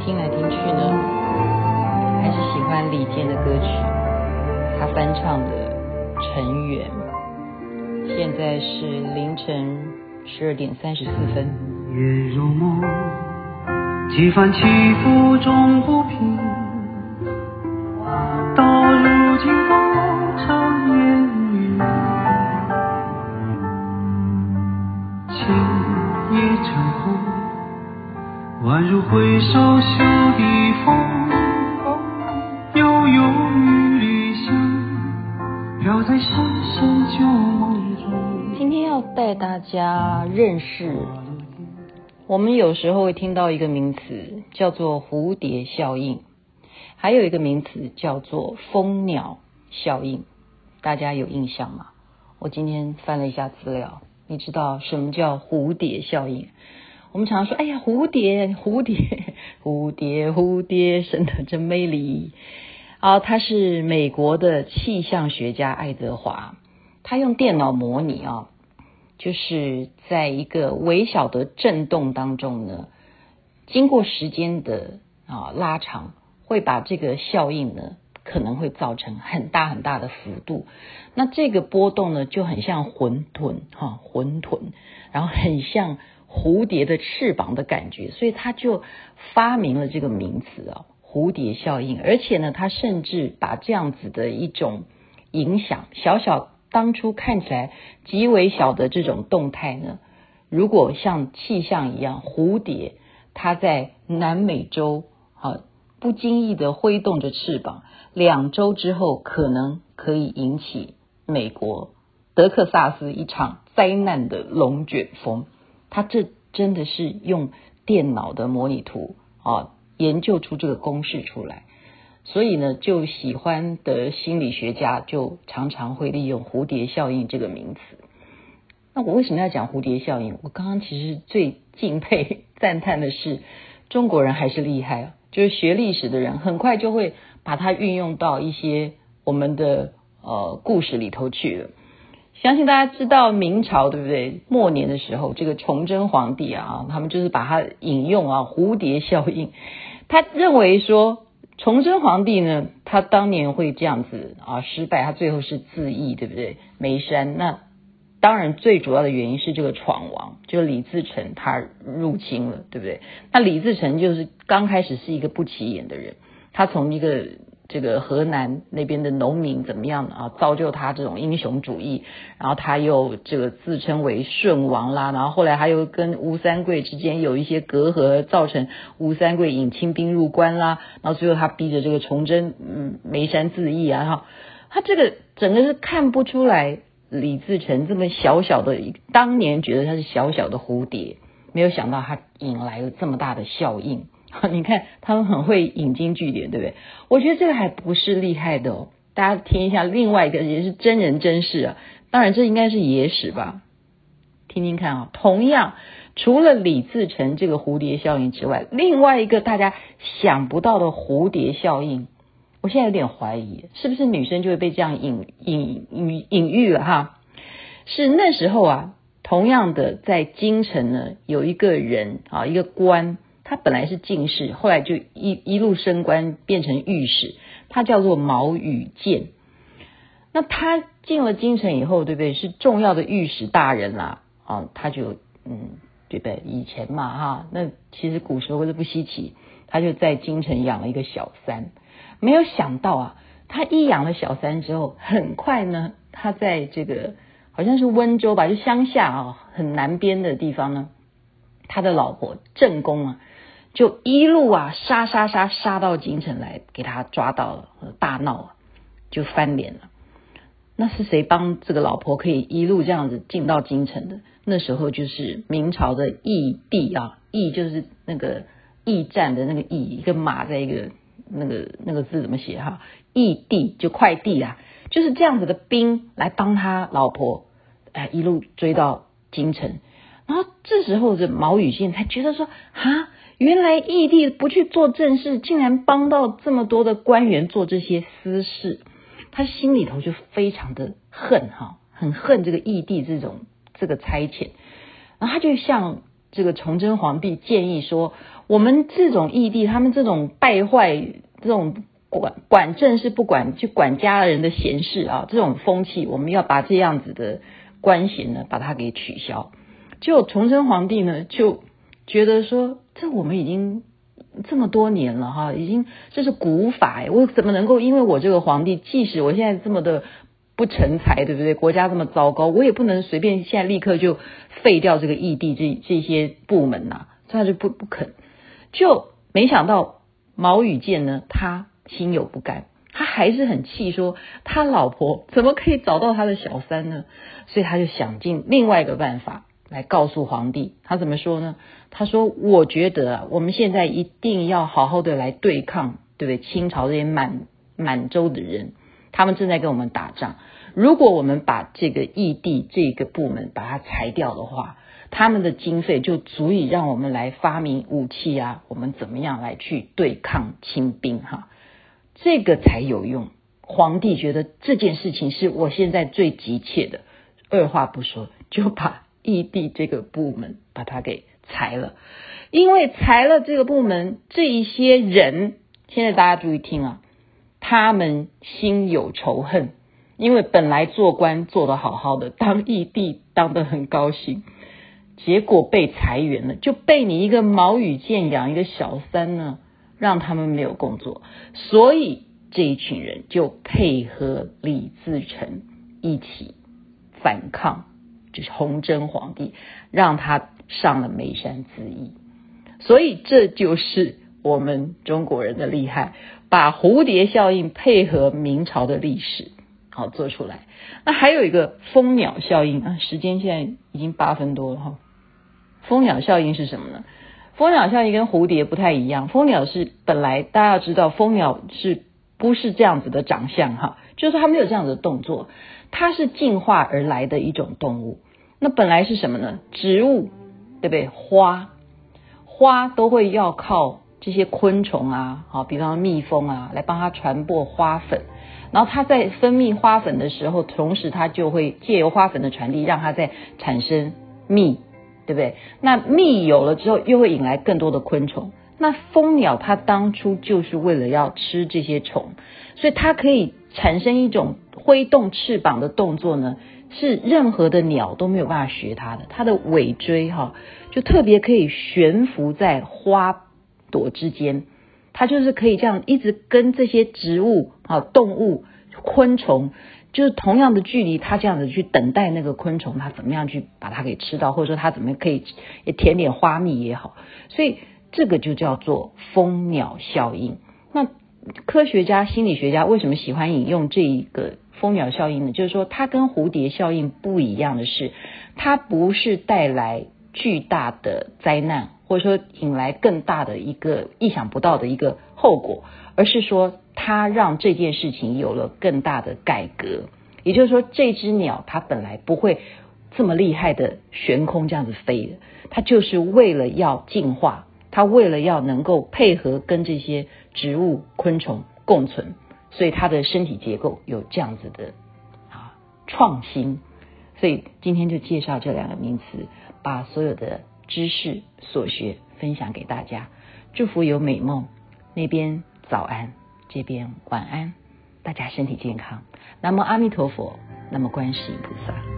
听来听去呢，还是喜欢李健的歌曲，他翻唱的《尘缘》。现在是凌晨十二点三十四分。月如梦，几番起伏终不平，回首袖底风，悠悠与理想飘在深深旧梦中。今天要带大家认识，我们有时候会听到一个名词叫做蝴蝶效应，还有一个名词叫做蜂鸟效应，大家有印象吗？我今天翻了一下资料，你知道什么叫蝴蝶效应？我们常说：“哎呀，蝴蝶，蝴蝶，蝴蝶，蝴蝶，生得真美丽。”啊，他是美国的气象学家爱德华，他用电脑模拟啊，就是在一个微小的震动当中呢，经过时间的啊拉长，会把这个效应呢，可能会造成很大很大的幅度。那这个波动呢，就很像混沌哈，混沌，然后很像。蝴蝶的翅膀的感觉，所以他就发明了这个名词啊，蝴蝶效应。而且呢，他甚至把这样子的一种影响，小小当初看起来极为小的这种动态呢，如果像气象一样，蝴蝶它在南美洲啊不经意的挥动着翅膀，两周之后可能可以引起美国德克萨斯一场灾难的龙卷风。他这真的是用电脑的模拟图啊，研究出这个公式出来，所以呢，就喜欢的心理学家就常常会利用蝴蝶效应这个名词。那我为什么要讲蝴蝶效应？我刚刚其实最敬佩赞叹的是，中国人还是厉害啊，就是学历史的人很快就会把它运用到一些我们的呃故事里头去了。相信大家知道明朝对不对？末年的时候，这个崇祯皇帝啊，他们就是把它引用啊蝴蝶效应。他认为说，崇祯皇帝呢，他当年会这样子啊失败，他最后是自缢，对不对？眉山。那当然最主要的原因是这个闯王，就李自成他入侵了，对不对？那李自成就是刚开始是一个不起眼的人，他从一个。这个河南那边的农民怎么样啊？造就他这种英雄主义，然后他又这个自称为顺王啦，然后后来他又跟吴三桂之间有一些隔阂，造成吴三桂引清兵入关啦，然后最后他逼着这个崇祯嗯眉山自缢啊，哈，他这个整个是看不出来李自成这么小小的，当年觉得他是小小的蝴蝶，没有想到他引来了这么大的效应。你看，他们很会引经据典，对不对？我觉得这个还不是厉害的哦。大家听一下，另外一个也是真人真事啊。当然，这应该是野史吧？听听看啊。同样，除了李自成这个蝴蝶效应之外，另外一个大家想不到的蝴蝶效应，我现在有点怀疑，是不是女生就会被这样隐隐隐隐喻了哈？是那时候啊，同样的在京城呢，有一个人啊，一个官。他本来是进士，后来就一一路升官变成御史，他叫做毛羽健。那他进了京城以后，对不对？是重要的御史大人啦，啊，他就嗯，对不对？以前嘛，哈，那其实古时候是不稀奇，他就在京城养了一个小三。没有想到啊，他一养了小三之后，很快呢，他在这个好像是温州吧，就乡下啊，很南边的地方呢，他的老婆正宫啊。就一路啊杀杀杀杀到京城来，给他抓到了，大闹啊，就翻脸了。那是谁帮这个老婆可以一路这样子进到京城的？那时候就是明朝的义帝啊，义就是那个驿站的那个义，一个马在一个那个那个字怎么写哈？义帝就快递啊，就是这样子的兵来帮他老婆，哎，一路追到京城。然后这时候这毛羽见才觉得说哈。原来义帝不去做正事，竟然帮到这么多的官员做这些私事，他心里头就非常的恨哈，很恨这个义帝这种这个差遣，然后他就向这个崇祯皇帝建议说，我们这种义帝，他们这种败坏，这种管管政事不管，就管家人的闲事啊，这种风气，我们要把这样子的官衔呢，把它给取消。就崇祯皇帝呢，就觉得说，这我们已经这么多年了哈，已经这是古法哎，我怎么能够因为我这个皇帝，即使我现在这么的。不成才，对不对？国家这么糟糕，我也不能随便现在立刻就废掉这个异地这这些部门呐、啊，他就不不肯。就没想到毛羽健呢，他心有不甘，他还是很气，说他老婆怎么可以找到他的小三呢？所以他就想尽另外一个办法来告诉皇帝。他怎么说呢？他说：“我觉得啊，我们现在一定要好好的来对抗，对不对？清朝这些满满洲的人。”他们正在跟我们打仗。如果我们把这个异地这个部门把它裁掉的话，他们的经费就足以让我们来发明武器啊，我们怎么样来去对抗清兵哈？这个才有用。皇帝觉得这件事情是我现在最急切的，二话不说就把义帝这个部门把它给裁了。因为裁了这个部门，这一些人，现在大家注意听啊。他们心有仇恨，因为本来做官做得好好的，当义帝当得很高兴，结果被裁员了，就被你一个毛羽箭养一个小三呢，让他们没有工作，所以这一群人就配合李自成一起反抗，就是崇祯皇帝，让他上了眉山自缢，所以这就是我们中国人的厉害。把蝴蝶效应配合明朝的历史，好做出来。那还有一个蜂鸟效应啊，时间现在已经八分多了哈。蜂鸟效应是什么呢？蜂鸟效应跟蝴蝶不太一样。蜂鸟是本来大家要知道，蜂鸟是不是这样子的长相哈？就是它没有这样的动作，它是进化而来的一种动物。那本来是什么呢？植物对不对？花花都会要靠。这些昆虫啊，好，比方说蜜蜂啊，来帮它传播花粉，然后它在分泌花粉的时候，同时它就会借由花粉的传递，让它再产生蜜，对不对？那蜜有了之后，又会引来更多的昆虫。那蜂鸟它当初就是为了要吃这些虫，所以它可以产生一种挥动翅膀的动作呢，是任何的鸟都没有办法学它的。它的尾椎哈，就特别可以悬浮在花。朵之间，它就是可以这样一直跟这些植物啊、动物、昆虫，就是同样的距离，它这样子去等待那个昆虫，它怎么样去把它给吃到，或者说它怎么可以也舔点花蜜也好，所以这个就叫做蜂鸟效应。那科学家、心理学家为什么喜欢引用这一个蜂鸟效应呢？就是说，它跟蝴蝶效应不一样的是，它不是带来巨大的灾难。或者说引来更大的一个意想不到的一个后果，而是说它让这件事情有了更大的改革。也就是说，这只鸟它本来不会这么厉害的悬空这样子飞的，它就是为了要进化，它为了要能够配合跟这些植物、昆虫共存，所以它的身体结构有这样子的啊创新。所以今天就介绍这两个名词，把所有的。知识所学分享给大家，祝福有美梦。那边早安，这边晚安，大家身体健康。南无阿弥陀佛，南无观世音菩萨。